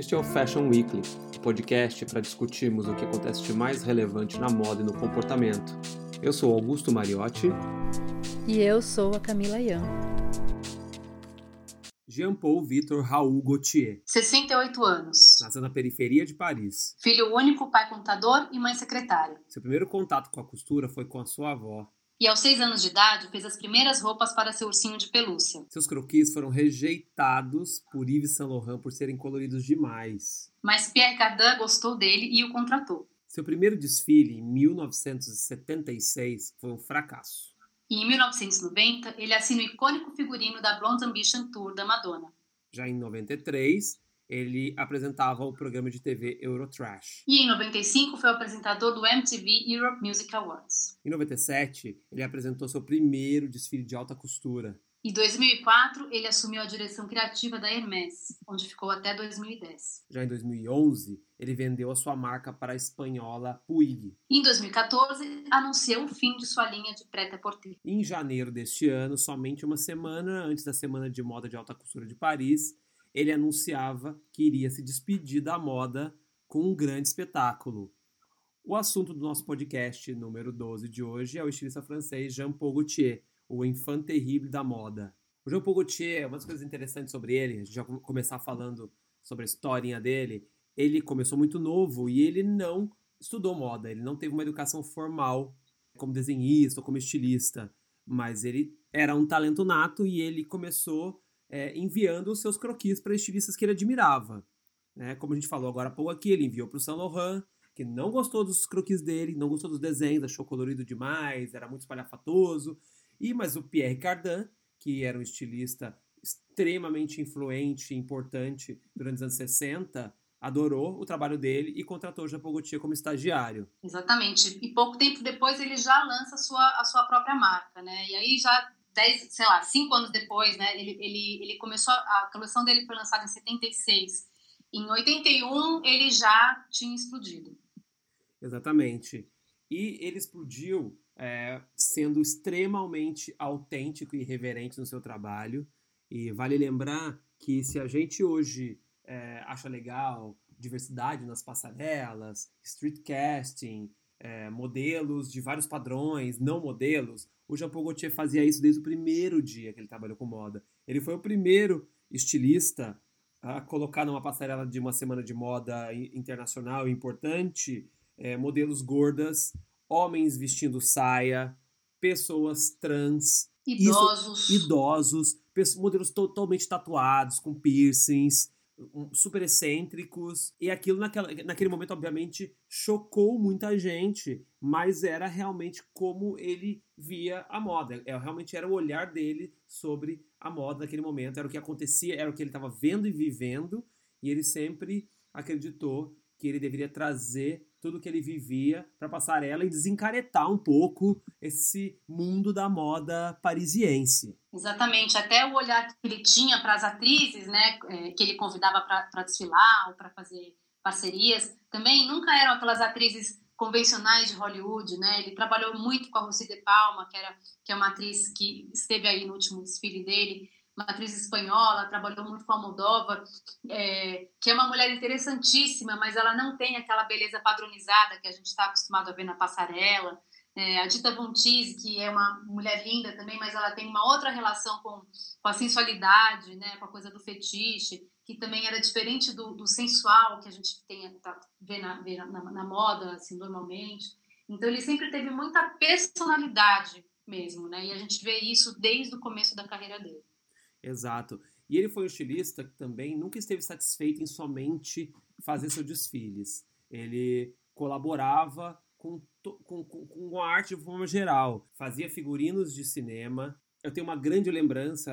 Este é o Fashion Weekly, o podcast para discutirmos o que acontece de mais relevante na moda e no comportamento. Eu sou Augusto Mariotti. E eu sou a Camila Yan. Jean-Paul Victor Raul Gauthier. 68 anos. Nasceu na periferia de Paris. Filho único, pai contador e mãe secretária. Seu primeiro contato com a costura foi com a sua avó, e aos seis anos de idade fez as primeiras roupas para seu ursinho de pelúcia. Seus croquis foram rejeitados por Yves Saint Laurent por serem coloridos demais. Mas Pierre Cardin gostou dele e o contratou. Seu primeiro desfile, em 1976, foi um fracasso. E em 1990, ele assina o icônico figurino da Blonde Ambition Tour da Madonna. Já em 93, ele apresentava o programa de TV Eurotrash. E em 95 foi o apresentador do MTV Europe Music Awards. Em 97, ele apresentou seu primeiro desfile de alta costura. Em 2004, ele assumiu a direção criativa da Hermès, onde ficou até 2010. Já em 2011, ele vendeu a sua marca para a espanhola Puig. Em 2014, anunciou o fim de sua linha de prêt-à-porter. Em janeiro deste ano, somente uma semana antes da Semana de Moda de Alta Costura de Paris, ele anunciava que iria se despedir da moda com um grande espetáculo. O assunto do nosso podcast número 12 de hoje é o estilista francês Jean-Paul Gaultier, o enfant terrible da moda. O Jean-Paul Gaultier, uma das coisas interessantes sobre ele, a gente já começar falando sobre a historinha dele, ele começou muito novo e ele não estudou moda, ele não teve uma educação formal como desenhista ou como estilista, mas ele era um talento nato e ele começou é, enviando os seus croquis para estilistas que ele admirava. Né? Como a gente falou agora há pouco aqui, ele enviou para o Saint Laurent, que não gostou dos croquis dele, não gostou dos desenhos, achou colorido demais, era muito espalhafatoso. E mas o Pierre Cardin, que era um estilista extremamente influente e importante durante os anos 60, adorou o trabalho dele e contratou o Jean Gaultier como estagiário. Exatamente. E pouco tempo depois ele já lança a sua, a sua própria marca, né? E aí já dez, sei lá, cinco anos depois, né? Ele, ele, ele começou, a coleção dele foi lançada em 76. Em 81, ele já tinha explodido. Exatamente. E ele explodiu é, sendo extremamente autêntico e reverente no seu trabalho. E vale lembrar que se a gente hoje é, acha legal diversidade nas passarelas, street casting, é, modelos de vários padrões, não modelos, o Jean Paul Gaultier fazia isso desde o primeiro dia que ele trabalhou com moda. Ele foi o primeiro estilista a colocar numa passarela de uma semana de moda internacional importante é, modelos gordas, homens vestindo saia, pessoas trans, idosos, isso, idosos modelos totalmente tatuados, com piercings, super excêntricos. E aquilo naquela, naquele momento, obviamente, chocou muita gente, mas era realmente como ele via a moda. É, realmente era o olhar dele sobre a moda naquele momento. Era o que acontecia, era o que ele estava vendo e vivendo, e ele sempre acreditou que ele deveria trazer tudo que ele vivia para passarela e desencaretar um pouco esse mundo da moda parisiense. Exatamente, até o olhar que ele tinha para as atrizes, né, é, que ele convidava para desfilar ou para fazer parcerias, também nunca eram aquelas atrizes convencionais de Hollywood, né? Ele trabalhou muito com a Rosy de Palma, que era que é uma atriz que esteve aí no último desfile dele uma atriz espanhola, trabalhou muito com a Moldova, é, que é uma mulher interessantíssima, mas ela não tem aquela beleza padronizada que a gente está acostumado a ver na passarela. É, a Dita Von Teese, que é uma mulher linda também, mas ela tem uma outra relação com, com a sensualidade, né, com a coisa do fetiche, que também era diferente do, do sensual que a gente tem, tá, vê, na, vê na, na moda, assim, normalmente. Então, ele sempre teve muita personalidade mesmo, né? E a gente vê isso desde o começo da carreira dele. Exato. E ele foi um estilista que também nunca esteve satisfeito em somente fazer seus desfiles. Ele colaborava com, com, com, a arte de forma geral. Fazia figurinos de cinema. Eu tenho uma grande lembrança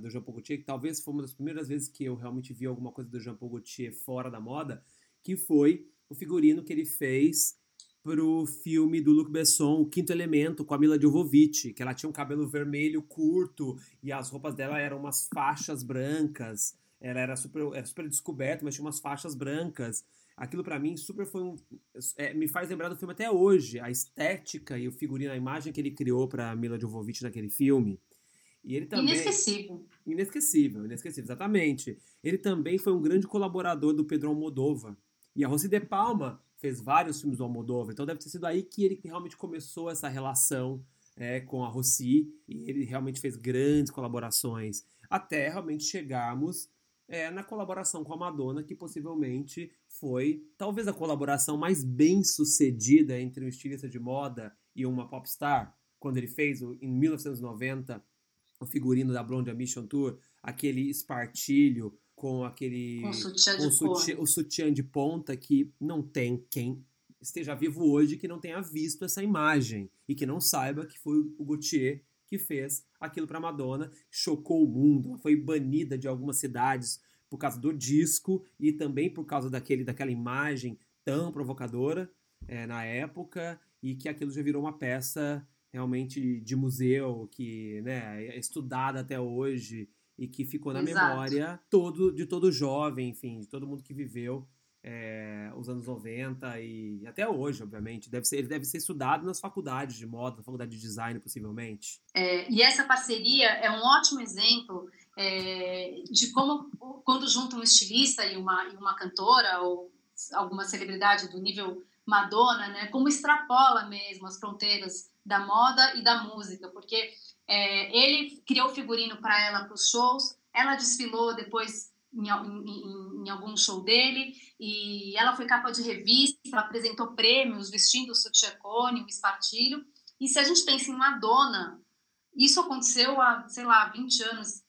do Jean Paul Gaultier, que talvez foi uma das primeiras vezes que eu realmente vi alguma coisa do Jean Paul Gaultier fora da moda, que foi o figurino que ele fez pro filme do Luc Besson, O Quinto Elemento, com a Mila Jovovich, que ela tinha um cabelo vermelho curto e as roupas dela eram umas faixas brancas. Ela era super, era super descoberta, mas tinha umas faixas brancas. Aquilo para mim super foi um, é, me faz lembrar do filme até hoje, a estética e o figurino, a imagem que ele criou para Mila Jovovich naquele filme. E ele também, inesquecível. Inesquecível, inesquecível, exatamente. Ele também foi um grande colaborador do Pedro Almodóvar. E a Rosy de Palma fez vários filmes do Almodóvar, então deve ter sido aí que ele realmente começou essa relação é, com a Rossi, e ele realmente fez grandes colaborações, até realmente chegarmos é, na colaboração com a Madonna, que possivelmente foi talvez a colaboração mais bem sucedida entre um estilista de moda e uma popstar, quando ele fez em 1990 o figurino da Blonde Mission Tour, aquele espartilho com aquele com, sutiã com sutiã, o sutiã de ponta que não tem quem esteja vivo hoje que não tenha visto essa imagem e que não saiba que foi o Gautier que fez aquilo para Madonna, chocou o mundo, ela foi banida de algumas cidades por causa do disco e também por causa daquele, daquela imagem tão provocadora é, na época e que aquilo já virou uma peça realmente de museu que né, é estudada até hoje e que ficou na Exato. memória todo, de todo jovem, enfim, de todo mundo que viveu é, os anos 90 e até hoje, obviamente. Deve ser, ele deve ser estudado nas faculdades de moda, na faculdade de design, possivelmente. É, e essa parceria é um ótimo exemplo é, de como, quando junta um estilista e uma, e uma cantora ou alguma celebridade do nível Madonna, né, como extrapola mesmo as fronteiras da moda e da música, porque é, ele criou figurino para ela para os shows, ela desfilou depois em, em, em, algum show dele, e ela foi capa de revista, apresentou prêmios vestindo o sutiã cone, o espartilho. E se a gente pensa em Madonna, isso aconteceu há, sei lá, 20 anos.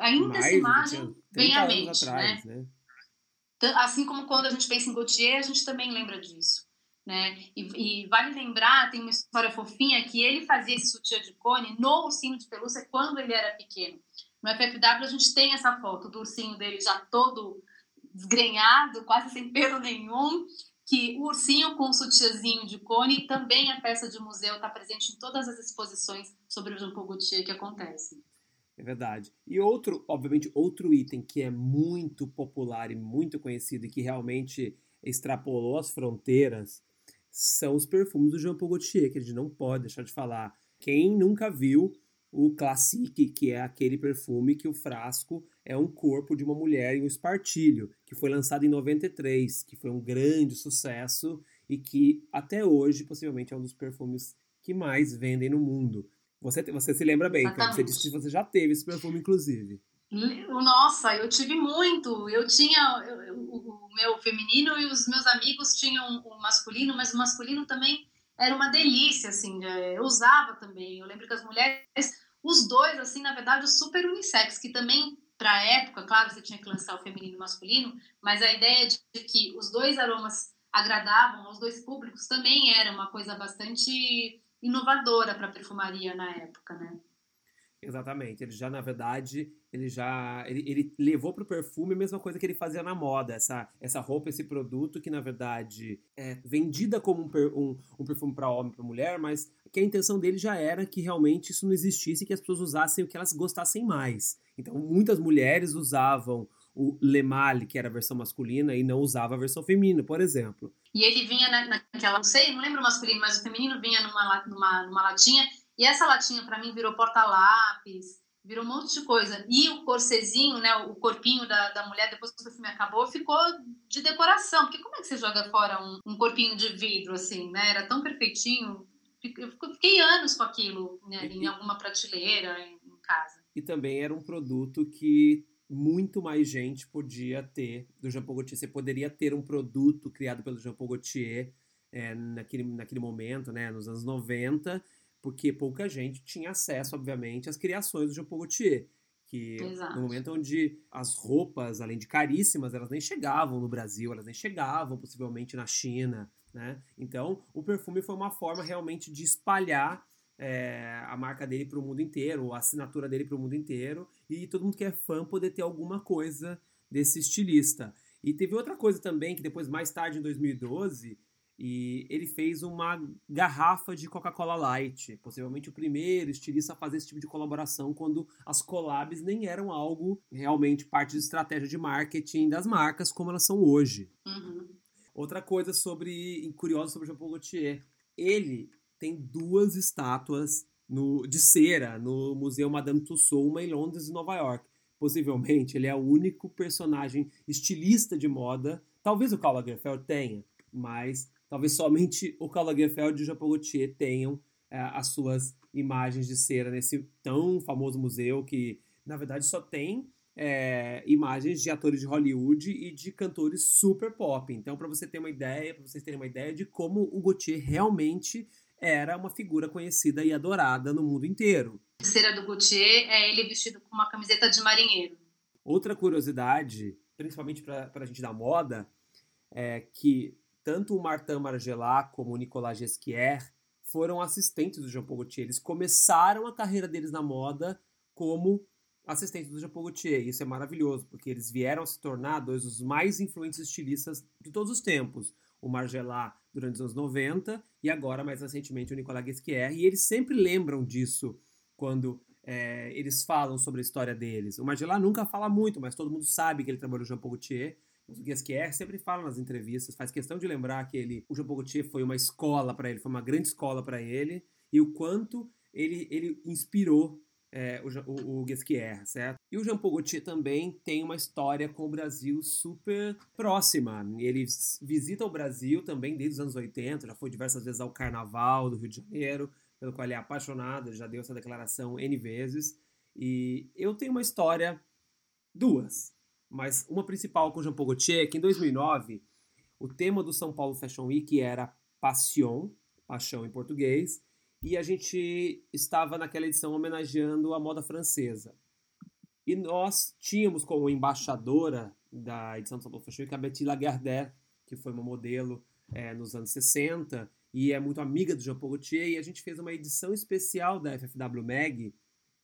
Ainda Mais, essa imagem vem à mente, atrás, né? né? Assim como quando a gente pensa em Gautier, a gente também lembra disso. Né? E, e, vale lembrar, tem uma história fofinha, que ele fazia esse sutiã de cone no ursinho de pelúcia quando ele era pequeno. No FFW a gente tem essa foto do ursinho dele já todo desgrenhado, quase sem pelo nenhum, que o ursinho com o sutiãzinho de cone também a peça de museu está presente em todas as exposições sobre o Jean Paul Gaultier que acontecem. É verdade. E outro, obviamente, outro item que é muito popular e muito conhecido e que realmente extrapolou as fronteiras são os perfumes do Jean Paul Gaultier, que a gente não pode deixar de falar. Quem nunca viu o Classique, que é aquele perfume que o frasco é um corpo de uma mulher em um espartilho, que foi lançado em 93, que foi um grande sucesso e que até hoje possivelmente é um dos perfumes que mais vendem no mundo. Você, você se lembra bem, então, você disse que você já teve esse perfume, inclusive. Nossa, eu tive muito. Eu tinha eu, eu, o meu feminino e os meus amigos tinham o masculino, mas o masculino também era uma delícia, assim, é, eu usava também. Eu lembro que as mulheres, os dois, assim, na verdade, super unissex, que também, para a época, claro, você tinha que lançar o feminino e o masculino, mas a ideia de que os dois aromas agradavam aos dois públicos também era uma coisa bastante inovadora para a perfumaria na época, né? Exatamente. Ele já, na verdade, ele já ele, ele levou para o perfume a mesma coisa que ele fazia na moda, essa, essa roupa, esse produto que na verdade é vendida como um, um, um perfume para homem, para mulher, mas que a intenção dele já era que realmente isso não existisse e que as pessoas usassem o que elas gostassem mais. Então muitas mulheres usavam o Le Male, que era a versão masculina, e não usava a versão feminina, por exemplo. E ele vinha naquela, não sei, não lembro o masculino, mas o feminino vinha numa, numa, numa latinha, e essa latinha para mim virou porta-lápis, virou um monte de coisa. E o corsezinho, né, o corpinho da, da mulher, depois que o filme acabou, ficou de decoração. Porque como é que você joga fora um, um corpinho de vidro, assim, né? Era tão perfeitinho. Eu fiquei anos com aquilo né, em alguma prateleira, em, em casa. E também era um produto que muito mais gente podia ter do Jean Paul Gaultier. Você poderia ter um produto criado pelo Jean Paul Gaultier é, naquele, naquele momento, né, nos anos 90, porque pouca gente tinha acesso, obviamente, às criações do Jean Paul Gaultier. Que Exato. no momento onde as roupas, além de caríssimas, elas nem chegavam no Brasil, elas nem chegavam possivelmente na China, né? Então, o perfume foi uma forma realmente de espalhar é, a marca dele para o mundo inteiro, a assinatura dele para o mundo inteiro, e todo mundo que é fã poder ter alguma coisa desse estilista. E teve outra coisa também, que depois, mais tarde, em 2012, e ele fez uma garrafa de Coca-Cola Light, possivelmente o primeiro estilista a fazer esse tipo de colaboração quando as collabs nem eram algo realmente parte de estratégia de marketing das marcas como elas são hoje. Uhum. Outra coisa sobre curiosa sobre Jean Paul Gaultier, ele tem duas estátuas no, de cera no Museu Madame Tussauds em Londres e Nova York. Possivelmente, ele é o único personagem estilista de moda. Talvez o Karl Lagerfeld tenha, mas talvez somente o Karl Lagerfeld e o Jean Paul Gaultier tenham é, as suas imagens de cera nesse tão famoso museu que, na verdade, só tem é, imagens de atores de Hollywood e de cantores super pop. Então, para você ter uma ideia, para vocês terem uma ideia de como o Gaultier realmente era uma figura conhecida e adorada no mundo inteiro. A cera do Gaultier é ele vestido com uma camiseta de marinheiro. Outra curiosidade, principalmente para a gente da moda, é que tanto o Martin Margiela como o Nicolas Gesquier foram assistentes do Jean Paul Gaultier. Eles começaram a carreira deles na moda como assistentes do Jean Paul Gaultier. Isso é maravilhoso, porque eles vieram a se tornar dois dos mais influentes estilistas de todos os tempos. O Margiela durante os anos 90 e agora, mais recentemente, o Nicolas Guesquier. E eles sempre lembram disso quando é, eles falam sobre a história deles. O Margiela nunca fala muito, mas todo mundo sabe que ele trabalhou no Jean Paul Gaultier. O Guesquier sempre fala nas entrevistas, faz questão de lembrar que ele, o Gaultier foi uma escola para ele, foi uma grande escola para ele, e o quanto ele, ele inspirou é, o, o, o Guesquier, certo? E o Jean Paul também tem uma história com o Brasil super próxima. Ele visita o Brasil também desde os anos 80, já foi diversas vezes ao Carnaval do Rio de Janeiro, pelo qual ele é apaixonado, já deu essa declaração N vezes. E eu tenho uma história, duas, mas uma principal com Jean Paul Gaultier, que em 2009, o tema do São Paulo Fashion Week era Passion, paixão em português, e a gente estava naquela edição homenageando a moda francesa. E nós tínhamos como embaixadora da edição do São Paulo Fashion Week a Betty Lagardère, que foi uma modelo é, nos anos 60 e é muito amiga do Jean Paul Gaultier, e a gente fez uma edição especial da FFW Mag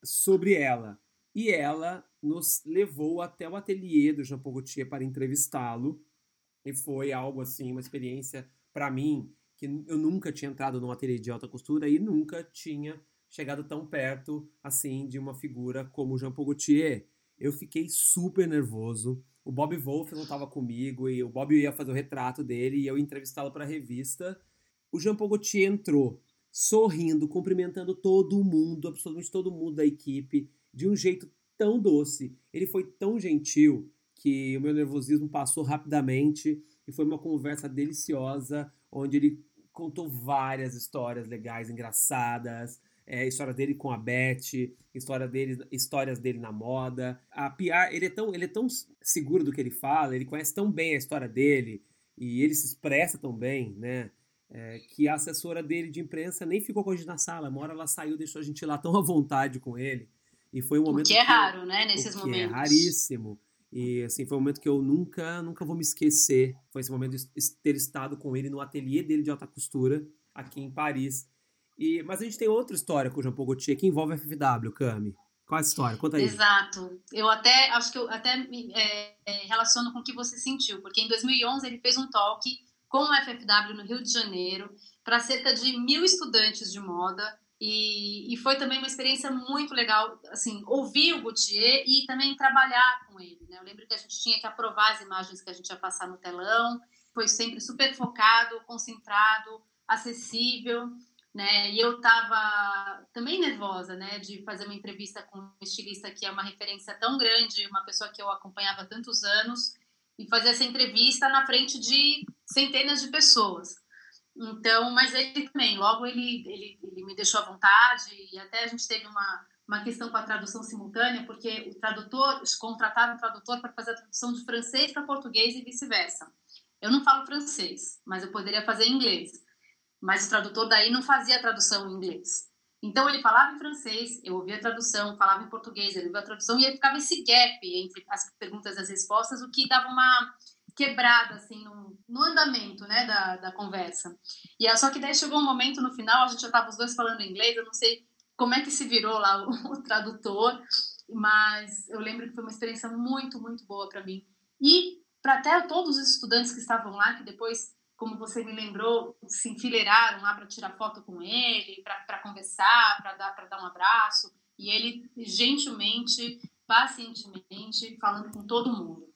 sobre ela. E ela nos levou até o ateliê do Jean Paul Gaultier para entrevistá-lo, e foi algo assim, uma experiência para mim que eu nunca tinha entrado num ateliê de alta costura e nunca tinha chegado tão perto assim de uma figura como Jean Paul Gaultier. Eu fiquei super nervoso. O Bob Wolff não estava comigo e o Bob ia fazer o retrato dele e eu entrevistá-lo para a revista. O Jean Paul Gaultier entrou sorrindo, cumprimentando todo mundo, absolutamente todo mundo da equipe, de um jeito tão doce. Ele foi tão gentil que o meu nervosismo passou rapidamente e foi uma conversa deliciosa onde ele contou várias histórias legais, engraçadas. É, história dele com a Beth, história dele, histórias dele na moda. A ele é, tão, ele é tão seguro do que ele fala, ele conhece tão bem a história dele e ele se expressa tão bem, né? É, que a assessora dele de imprensa nem ficou com a gente na sala. Uma hora ela saiu, deixou a gente lá tão à vontade com ele. E foi um momento. O que é que, raro, né? Nesses o que momentos. É raríssimo. E assim, foi um momento que eu nunca, nunca vou me esquecer. Foi esse momento de ter estado com ele no ateliê dele de alta costura, aqui em Paris. E, mas a gente tem outra história com o Jean Paul Gaultier que envolve a FW, Cami. Qual é a história? Conta aí. Exato. Eu até acho que eu até é, é, relaciono com o que você sentiu, porque em 2011 ele fez um talk com o FFW no Rio de Janeiro para cerca de mil estudantes de moda e, e, foi também uma experiência muito legal, assim, ouvir o Gautier e também trabalhar com ele, né? Eu lembro que a gente tinha que aprovar as imagens que a gente ia passar no telão, foi sempre super focado, concentrado, acessível, né? E eu estava também nervosa, né, de fazer uma entrevista com um estilista que é uma referência tão grande, uma pessoa que eu acompanhava há tantos anos, e fazer essa entrevista na frente de centenas de pessoas. Então, mas ele também, logo ele, ele, ele me deixou à vontade e até a gente teve uma, uma questão com a tradução simultânea, porque o tradutor, contratava um tradutor para fazer a tradução de francês para português e vice-versa. Eu não falo francês, mas eu poderia fazer inglês. Mas o tradutor daí não fazia a tradução em inglês. Então ele falava em francês, eu ouvia a tradução, falava em português, ele ouvia a tradução e aí ficava esse gap entre as perguntas e as respostas, o que dava uma quebrada, assim, no, no andamento, né, da, da conversa. E só que daí chegou um momento no final, a gente já estava os dois falando inglês, eu não sei como é que se virou lá o, o tradutor, mas eu lembro que foi uma experiência muito, muito boa para mim. E para até todos os estudantes que estavam lá, que depois, como você me lembrou, se enfileiraram lá para tirar foto com ele, para conversar, para dar, dar um abraço, e ele gentilmente, pacientemente, falando com todo mundo.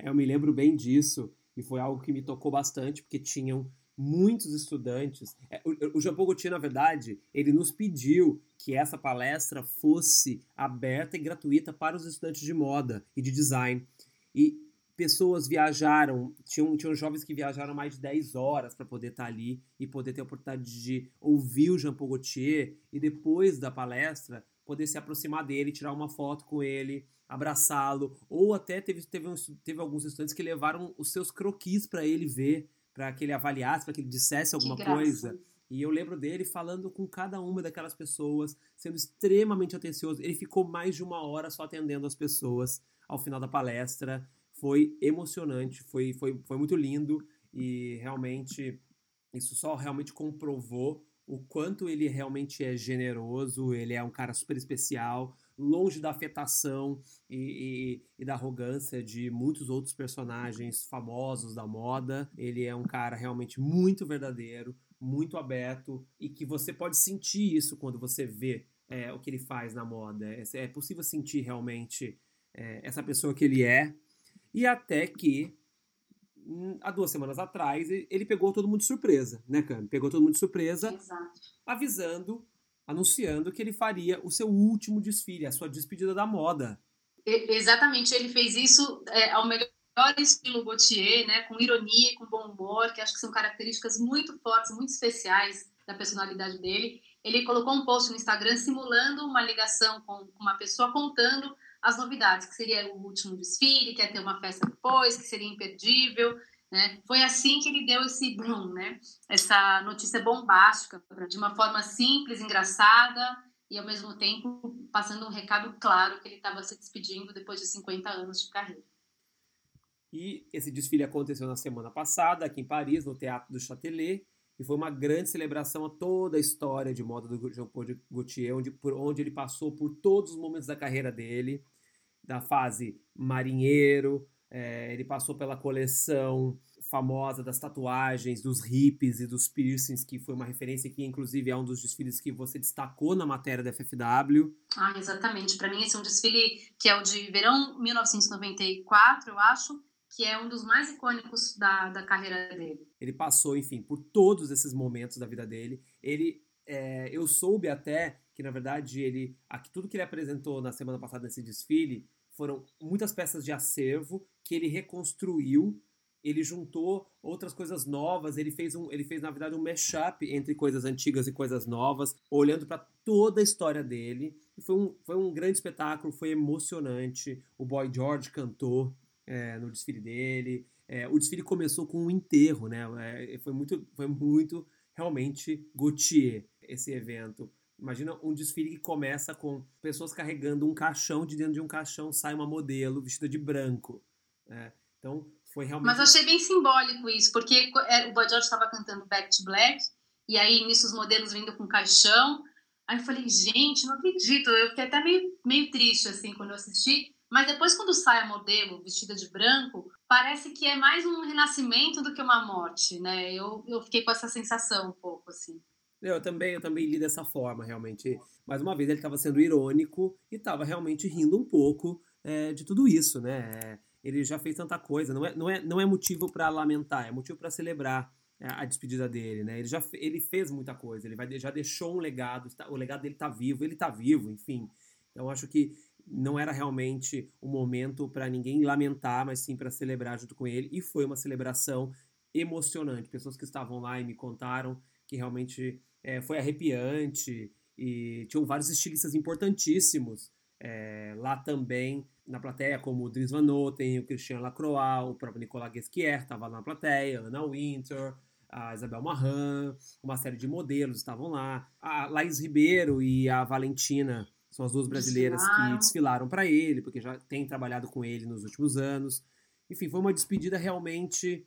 É, eu me lembro bem disso e foi algo que me tocou bastante, porque tinham muitos estudantes. É, o, Jean Paul Gaultier, na verdade, ele nos pediu que essa palestra fosse aberta e gratuita para os estudantes de moda e de design. E pessoas viajaram, tinham, tinham jovens que viajaram mais de 10 horas para poder estar ali e poder ter a oportunidade de ouvir o Jean Paul Gaultier e depois da palestra poder se aproximar dele, tirar uma foto com ele, abraçá-lo, ou até teve, teve, um, teve alguns estudantes que levaram os seus croquis para ele ver, para que ele avaliasse, para que ele dissesse alguma coisa. E eu lembro dele falando com cada uma daquelas pessoas, sendo extremamente atencioso. Ele ficou mais de uma hora só atendendo as pessoas ao final da palestra. Foi emocionante, foi, foi, foi muito lindo e realmente isso só realmente comprovou o quanto ele realmente é generoso, ele é um cara super especial, longe da afetação e, e, e, da arrogância de muitos outros personagens famosos da moda. Ele é um cara realmente muito verdadeiro, muito aberto e que você pode sentir isso quando você vê é, o que ele faz na moda. É, é possível sentir realmente é, essa pessoa que ele é. E até que, hum, há duas semanas atrás, ele pegou todo mundo de surpresa, né, Cami? Pegou todo mundo de surpresa, Exato. avisando, anunciando que ele faria o seu último desfile, a sua despedida da moda. Exatamente, ele fez isso é, ao melhor estilo Gautier, né, com ironia e com bom humor, que acho que são características muito fortes, muito especiais da personalidade dele. Ele colocou um post no Instagram simulando uma ligação com uma pessoa contando as novidades, que seria o último desfile, que ia ter uma festa depois, que seria imperdível, né? Foi assim que ele deu esse boom, né? Essa notícia bombástica, de uma forma simples, engraçada e ao mesmo tempo passando um recado claro que ele estava se despedindo depois de 50 anos de carreira. E esse desfile aconteceu na semana passada, aqui em Paris, no Teatro do Châtelet, e foi uma grande celebração a toda a história de moda do Jean-Paul Gaultier, onde, por onde ele passou por todos os momentos da carreira dele, da fase marinheiro, é, ele passou pela coleção famosa das tatuagens, dos hippies e dos piercings, que foi uma referência que, inclusive, é um dos desfiles que você destacou na matéria da FFW. Ah, exatamente. Para mim, esse é um desfile que é o de verão 1994, eu acho, que é um dos mais icônicos da, da carreira dele. Ele passou, enfim, por todos esses momentos da vida dele. Ele, é, eu soube até que, na verdade, ele, tudo que ele apresentou na semana passada nesse desfile foram muitas peças de acervo que ele reconstruiu ele juntou outras coisas novas, ele fez, um, ele fez na verdade um mashup entre coisas antigas e coisas novas, olhando para toda a história dele. Foi um, foi um grande espetáculo, foi emocionante. O Boy George cantou, é, no desfile dele. É, o desfile começou com um enterro, né? É, foi muito, foi muito realmente Gautier esse evento. Imagina um desfile que começa com pessoas carregando um caixão, de dentro de um caixão sai uma modelo vestida de branco. Né? Então foi realmente. Mas achei bem simbólico isso, porque é, o Boy George estava cantando Back to Black, e aí nisso os modelos vindo com caixão. Aí eu falei, gente, não acredito. Eu fiquei até meio, meio triste assim quando eu assisti. Mas depois, quando sai a modelo vestida de branco, parece que é mais um renascimento do que uma morte, né? Eu, eu fiquei com essa sensação um pouco, assim. Eu também, eu também li dessa forma, realmente. Mais uma vez, ele estava sendo irônico e estava realmente rindo um pouco é, de tudo isso, né? Ele já fez tanta coisa, não é, não é, não é motivo para lamentar, é motivo para celebrar é, a despedida dele, né? Ele já ele fez muita coisa, ele vai, já deixou um legado, o legado dele está vivo, ele está vivo, enfim. Então acho que não era realmente um momento para ninguém lamentar, mas sim para celebrar junto com ele. E foi uma celebração emocionante. Pessoas que estavam lá e me contaram que realmente é, foi arrepiante e tinham vários estilistas importantíssimos é, lá também na plateia, como o Dries Van Noten, o Christian Lacroix, o próprio Nicolas Guesquier estava na plateia, Anna Winter, a Isabel Marran, uma série de modelos estavam lá, a Laís Ribeiro e a Valentina são as duas brasileiras desfilaram. que desfilaram para ele, porque já tem trabalhado com ele nos últimos anos. Enfim, foi uma despedida realmente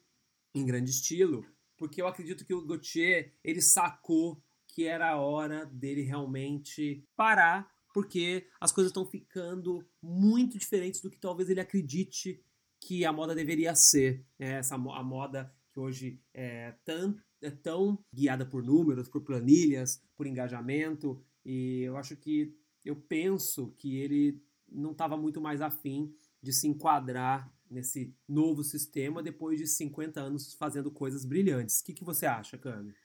em grande estilo, porque eu acredito que o Gauthier, ele sacou que era a hora dele realmente parar, porque as coisas estão ficando muito diferentes do que talvez ele acredite que a moda deveria ser. É essa a moda que hoje é tão, é tão guiada por números, por planilhas, por engajamento, e eu acho que eu penso que ele não estava muito mais afim de se enquadrar nesse novo sistema depois de 50 anos fazendo coisas brilhantes. O que, que você acha, Cami?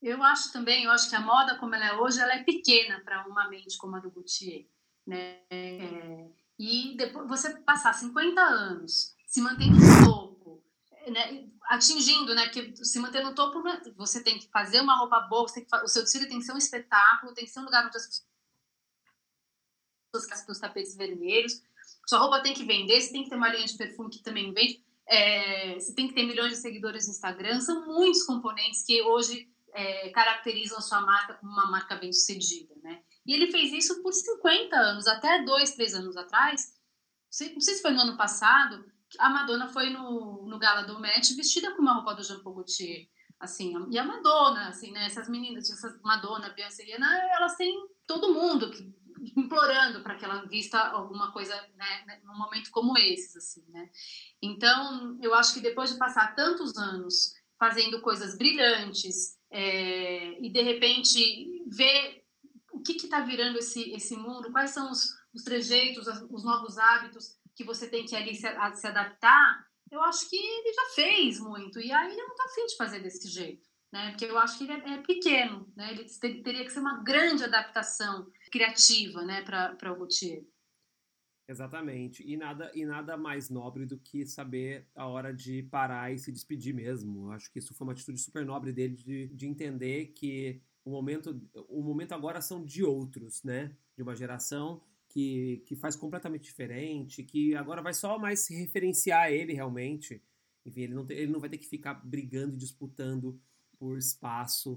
Eu acho também, eu acho que a moda como ela é hoje, ela é pequena para uma mente como a do Gaultier, né? É, e depois você passar 50 anos se mantendo no topo, né? atingindo, né? Porque se manter no topo, né, você tem que fazer uma roupa boa, que, o seu desfile tem que ser um espetáculo, tem que ser um lugar onde as pessoas os tapetes vermelhos, sua roupa tem que vender, você tem que ter uma linha de perfume que também vende, é, você tem que ter milhões de seguidores no Instagram, são muitos componentes que hoje é, caracterizam a sua marca como uma marca bem sucedida, né? E ele fez isso por 50 anos, até dois, três anos atrás, não sei se foi no ano passado, a Madonna foi no, no gala do Met vestida com uma roupa do Jean Paul Gaultier, assim, e a Madonna, assim, né, essas meninas, essas Madonna, Beyoncé, elas têm todo mundo que, implorando para que ela vista alguma coisa, né, né, num momento como esses, assim, né. Então, eu acho que depois de passar tantos anos fazendo coisas brilhantes é, e de repente ver o que está virando esse, esse mundo, quais são os, os trejeitos, os novos hábitos, que você tem que ali se, se adaptar, eu acho que ele já fez muito. E aí ele não está afim de fazer desse jeito. Né? Porque eu acho que ele é, é pequeno, né? Ele teria que ser uma grande adaptação criativa, né, para o Gautier. Exatamente. E nada, e nada mais nobre do que saber a hora de parar e se despedir mesmo. Eu acho que isso foi uma atitude super nobre dele de, de entender que o momento, o momento agora são de outros, né? De uma geração que, que faz completamente diferente, que agora vai só mais se referenciar a ele realmente. Enfim, ele não, ele não vai ter que ficar brigando e disputando por espaço